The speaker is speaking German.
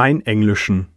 Einenglischen.